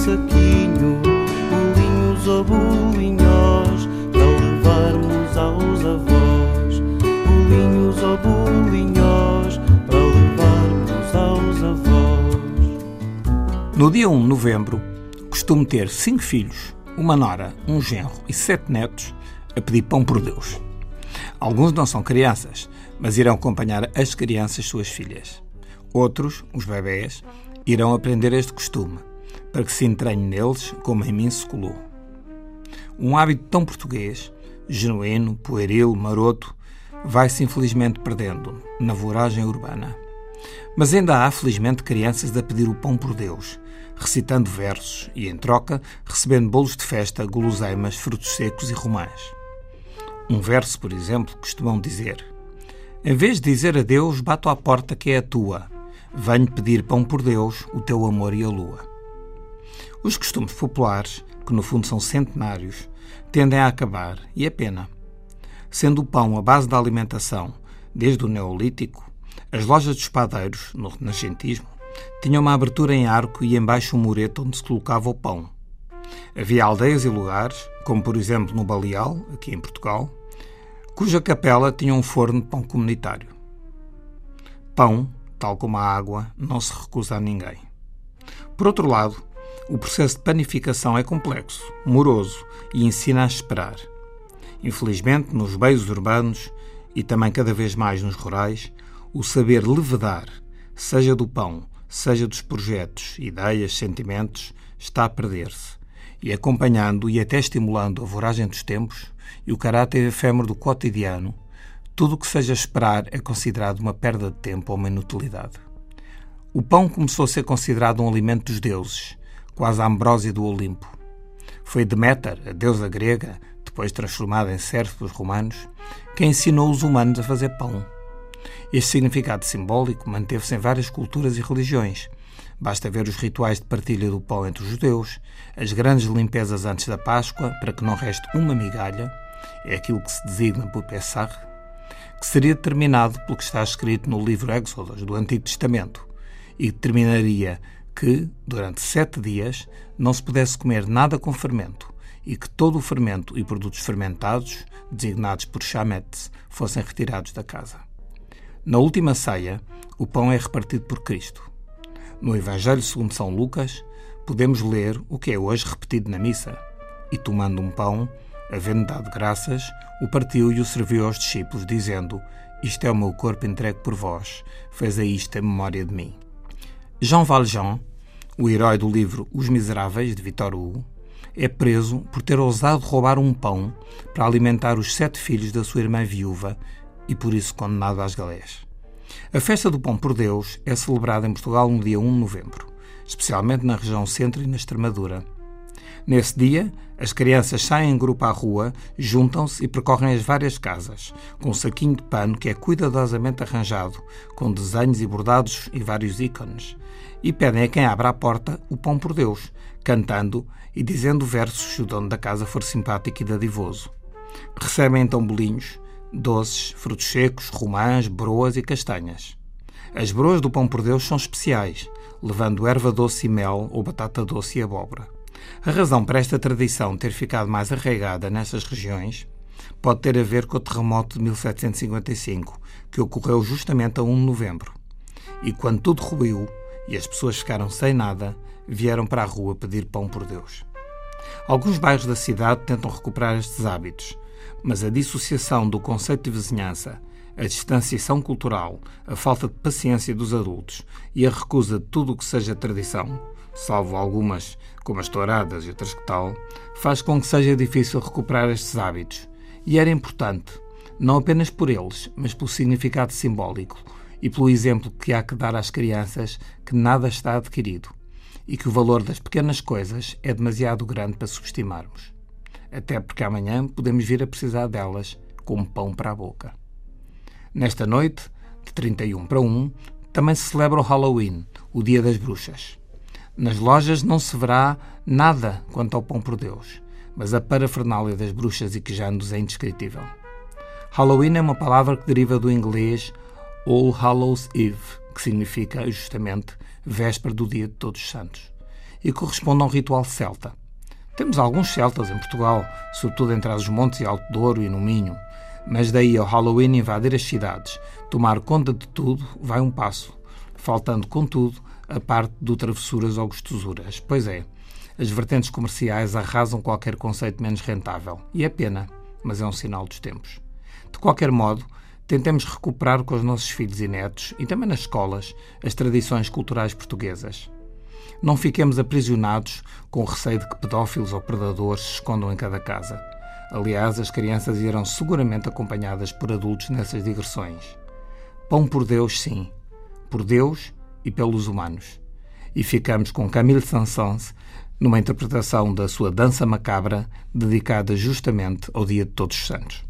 Saquinho. Bolinhos ou bolinhos para levarmos aos avós. Bolinhos ou bolinhos para levarmos aos avós. No dia 1 de novembro, costumo ter cinco filhos, uma nora, um genro e sete netos a pedir pão por Deus. Alguns não são crianças, mas irão acompanhar as crianças suas filhas. Outros, os bebés, irão aprender este costume, para que se entranhe neles como em mim se colou. Um hábito tão português, genuíno, pueril, maroto, vai-se infelizmente perdendo na voragem urbana. Mas ainda há, felizmente, crianças a pedir o pão por Deus, recitando versos e, em troca, recebendo bolos de festa, guloseimas, frutos secos e romãs. Um verso, por exemplo, costumam dizer: Em vez de dizer a Deus, bato à porta que é a tua. Venho pedir pão por Deus, o teu amor e a lua. Os costumes populares, que no fundo são centenários, tendem a acabar, e é pena. Sendo o pão a base da alimentação, desde o Neolítico, as lojas dos padeiros, no Renascentismo, tinham uma abertura em arco e embaixo um mureto onde se colocava o pão. Havia aldeias e lugares, como por exemplo no Baleal, aqui em Portugal, cuja capela tinha um forno de pão comunitário. Pão, tal como a água, não se recusa a ninguém. Por outro lado, o processo de panificação é complexo, moroso e ensina a esperar. Infelizmente, nos meios urbanos e também cada vez mais nos rurais, o saber levedar, seja do pão, seja dos projetos, ideias, sentimentos, está a perder-se. E acompanhando e até estimulando a voragem dos tempos e o caráter efêmero do cotidiano, tudo o que seja esperar é considerado uma perda de tempo ou uma inutilidade. O pão começou a ser considerado um alimento dos deuses, quase a ambrósia do Olimpo. Foi Deméter, a deusa grega, depois transformada em servo pelos romanos, quem ensinou os humanos a fazer pão. Este significado simbólico manteve-se em várias culturas e religiões. Basta ver os rituais de partilha do pão entre os judeus, as grandes limpezas antes da Páscoa, para que não reste uma migalha, é aquilo que se designa por Pessah, que seria determinado pelo que está escrito no livro Éxodos do Antigo Testamento, e determinaria que, durante sete dias, não se pudesse comer nada com fermento, e que todo o fermento e produtos fermentados, designados por chametes, fossem retirados da casa. Na última ceia, o pão é repartido por Cristo. No Evangelho segundo São Lucas, podemos ler o que é hoje repetido na missa. E tomando um pão, havendo dado graças, o partiu e o serviu aos discípulos, dizendo: Isto é o meu corpo entregue por vós, fazei isto em memória de mim. Jean Valjean, o herói do livro Os Miseráveis, de Victor Hugo, é preso por ter ousado roubar um pão para alimentar os sete filhos da sua irmã viúva e por isso condenado às galés. A festa do Pão por Deus é celebrada em Portugal no dia 1 de novembro, especialmente na região centro e na Extremadura. Nesse dia, as crianças saem em grupo à rua, juntam-se e percorrem as várias casas, com um saquinho de pano que é cuidadosamente arranjado, com desenhos e bordados e vários ícones, e pedem a quem abra a porta o pão por Deus, cantando e dizendo versos se o dono da casa for simpático e dadivoso. Recebem então bolinhos, doces, frutos secos, romãs, broas e castanhas. As broas do pão por Deus são especiais, levando erva doce e mel ou batata doce e abóbora. A razão para esta tradição ter ficado mais arraigada nestas regiões pode ter a ver com o terremoto de 1755, que ocorreu justamente a 1 de novembro. E quando tudo ruiu e as pessoas ficaram sem nada, vieram para a rua pedir pão por Deus. Alguns bairros da cidade tentam recuperar estes hábitos, mas a dissociação do conceito de vizinhança, a distanciação cultural, a falta de paciência dos adultos e a recusa de tudo o que seja tradição salvo algumas como as touradas e outras que tal, faz com que seja difícil recuperar estes hábitos. E era importante, não apenas por eles, mas pelo significado simbólico e pelo exemplo que há que dar às crianças que nada está adquirido e que o valor das pequenas coisas é demasiado grande para subestimarmos. Até porque amanhã podemos vir a precisar delas como pão para a boca. Nesta noite, de 31 para 1, também se celebra o Halloween, o Dia das Bruxas. Nas lojas não se verá nada quanto ao pão por Deus, mas a parafernália das bruxas e quejandos é indescritível. Halloween é uma palavra que deriva do inglês All Hallows Eve, que significa justamente véspera do dia de Todos os Santos, e corresponde a um ritual celta. Temos alguns celtas em Portugal, sobretudo entre os montes e Alto Douro e no Minho, mas daí ao Halloween invadir as cidades, tomar conta de tudo, vai um passo, faltando, contudo, a parte do travessuras ou gostosuras. Pois é, as vertentes comerciais arrasam qualquer conceito menos rentável. E é pena, mas é um sinal dos tempos. De qualquer modo, tentemos recuperar com os nossos filhos e netos, e também nas escolas, as tradições culturais portuguesas. Não fiquemos aprisionados com o receio de que pedófilos ou predadores se escondam em cada casa. Aliás, as crianças irão seguramente acompanhadas por adultos nessas digressões. Pão por Deus, sim. Por Deus e pelos humanos. E ficamos com Camille Saint-Saëns numa interpretação da sua Dança Macabra, dedicada justamente ao Dia de Todos os Santos.